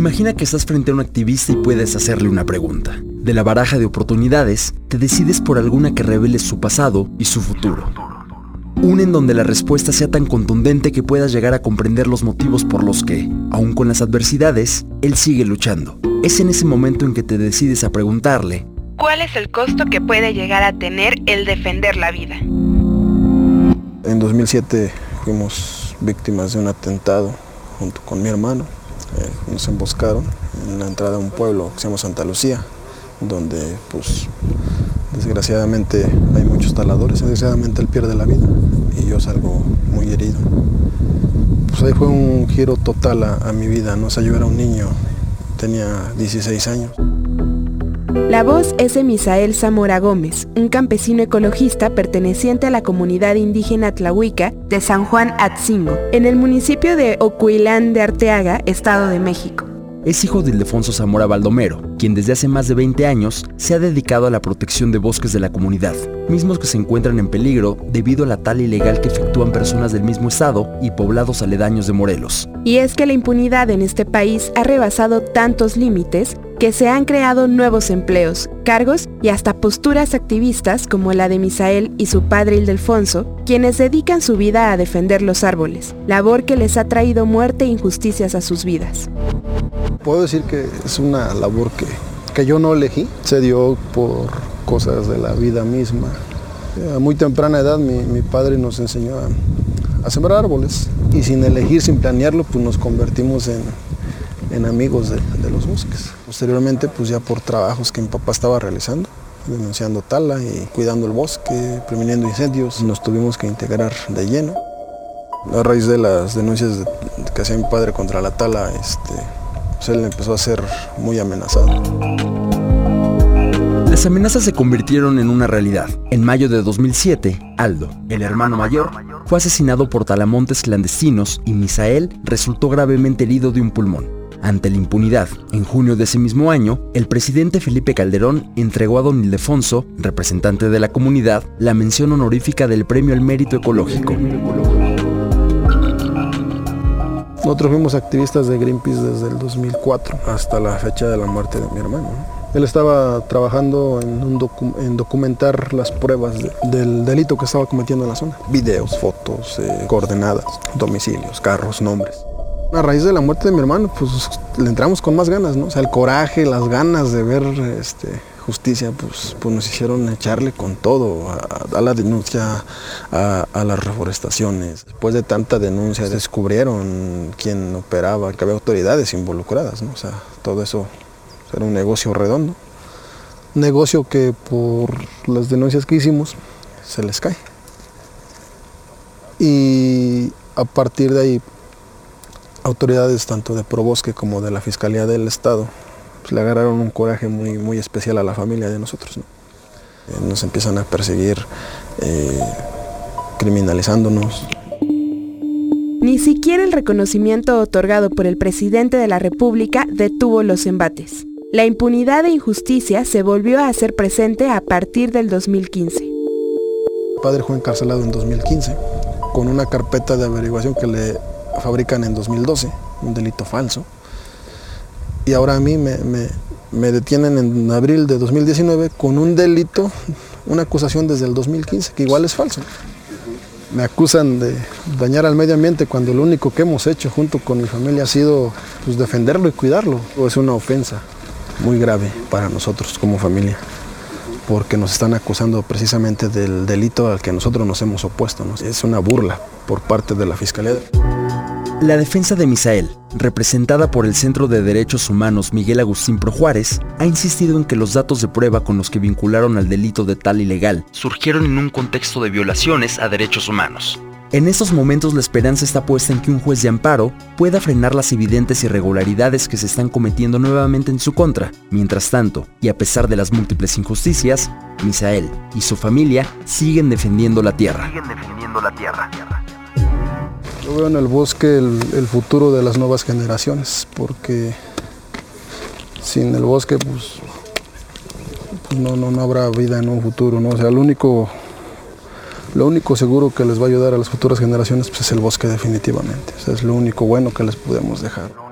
Imagina que estás frente a un activista y puedes hacerle una pregunta. De la baraja de oportunidades, te decides por alguna que revele su pasado y su futuro. Una en donde la respuesta sea tan contundente que puedas llegar a comprender los motivos por los que, aun con las adversidades, él sigue luchando. Es en ese momento en que te decides a preguntarle, ¿cuál es el costo que puede llegar a tener el defender la vida? En 2007 fuimos víctimas de un atentado junto con mi hermano. Eh, nos emboscaron en la entrada de un pueblo que se llama Santa Lucía, donde pues desgraciadamente hay muchos taladores, desgraciadamente él pierde la vida y yo salgo muy herido. Pues ahí fue un giro total a, mi vida, no sé, yo era un niño, tenía 16 años. La voz es de Misael Zamora Gómez, un campesino ecologista perteneciente a la comunidad indígena Tlahuica de San Juan Atzingo, en el municipio de Ocuilán de Arteaga, Estado de México. Es hijo de Ildefonso Zamora Baldomero, quien desde hace más de 20 años se ha dedicado a la protección de bosques de la comunidad, mismos que se encuentran en peligro debido a la tala ilegal que efectúan personas del mismo estado y poblados aledaños de Morelos. Y es que la impunidad en este país ha rebasado tantos límites que se han creado nuevos empleos, cargos y hasta posturas activistas como la de Misael y su padre Ildefonso, quienes dedican su vida a defender los árboles, labor que les ha traído muerte e injusticias a sus vidas. Puedo decir que es una labor que, que yo no elegí, se dio por cosas de la vida misma. A muy temprana edad mi, padre nos enseñó a, sembrar árboles y sin elegir, sin planearlo, pues nos convertimos en, en amigos de, los bosques. Posteriormente, pues ya por trabajos que mi papá estaba realizando, denunciando tala y cuidando el bosque, previniendo incendios, nos tuvimos que integrar de lleno. A raíz de las denuncias que hacía mi padre contra la tala, este, pues él empezó a ser muy amenazado. Las amenazas se convirtieron en una realidad. En mayo de 2007, Aldo, el hermano mayor, fue asesinado por talamontes clandestinos y Misael resultó gravemente herido de un pulmón. Ante la impunidad, en junio de ese mismo año, el presidente Felipe Calderón entregó a don Ildefonso, representante de la comunidad, la mención honorífica del Premio al Mérito Ecológico. Nosotros fuimos activistas de Greenpeace desde el 2004 hasta la fecha de la muerte de mi hermano. Él estaba trabajando en, documentar las pruebas del delito que estaba cometiendo en la zona. Videos, fotos, eh, coordenadas, domicilios, carros, nombres. A raíz de la muerte de mi hermano, pues le entramos con más ganas, ¿no? O sea, el coraje, las ganas de ver este, justicia, pues, pues nos hicieron echarle con todo, a, la denuncia, a, las reforestaciones. Después de tanta denuncia descubrieron quién operaba, que había autoridades involucradas, ¿no? O sea, todo eso era un negocio redondo. Un negocio que por las denuncias que hicimos se les cae. Y a partir de ahí, autoridades tanto de Probosque como de la Fiscalía del Estado pues, le agarraron un coraje muy, muy especial a la familia de nosotros. Eh, nos empiezan a perseguir, eh, criminalizándonos. Ni siquiera el reconocimiento otorgado por el presidente de la República detuvo los embates. La impunidad e injusticia se volvió a hacer presente a partir del 2015. Mi padre fue encarcelado en 2015 con una carpeta de averiguación que le fabrican en 2012, un delito falso y ahora a mí me, detienen en abril de 2019 con un delito, una acusación desde el 2015, que igual es falso. Me acusan de dañar al medio ambiente cuando lo único que hemos hecho junto con mi familia ha sido pues, defenderlo y cuidarlo. Es una ofensa muy grave para nosotros como familia, porque nos están acusando precisamente del delito al que nosotros nos hemos opuesto. Es una burla por parte de la Fiscalía. La defensa de Misael, representada por el Centro de Derechos Humanos Miguel Agustín Pro Juárez, ha insistido en que los datos de prueba con los que vincularon al delito de tal ilegal surgieron en un contexto de violaciones a derechos humanos. En estos momentos la esperanza está puesta en que un juez de amparo pueda frenar las evidentes irregularidades que se están cometiendo nuevamente en su contra. Mientras tanto, y a pesar de las múltiples injusticias, Misael y su familia siguen defendiendo la tierra. Siguen defendiendo la tierra. Yo veo en el bosque el, futuro de las nuevas generaciones, porque sin el bosque pues, pues no, no, habrá vida en un futuro, ¿no? O sea, lo único, lo único seguro que les va a ayudar a las futuras generaciones pues, es el bosque definitivamente. es lo único bueno que les podemos dejar.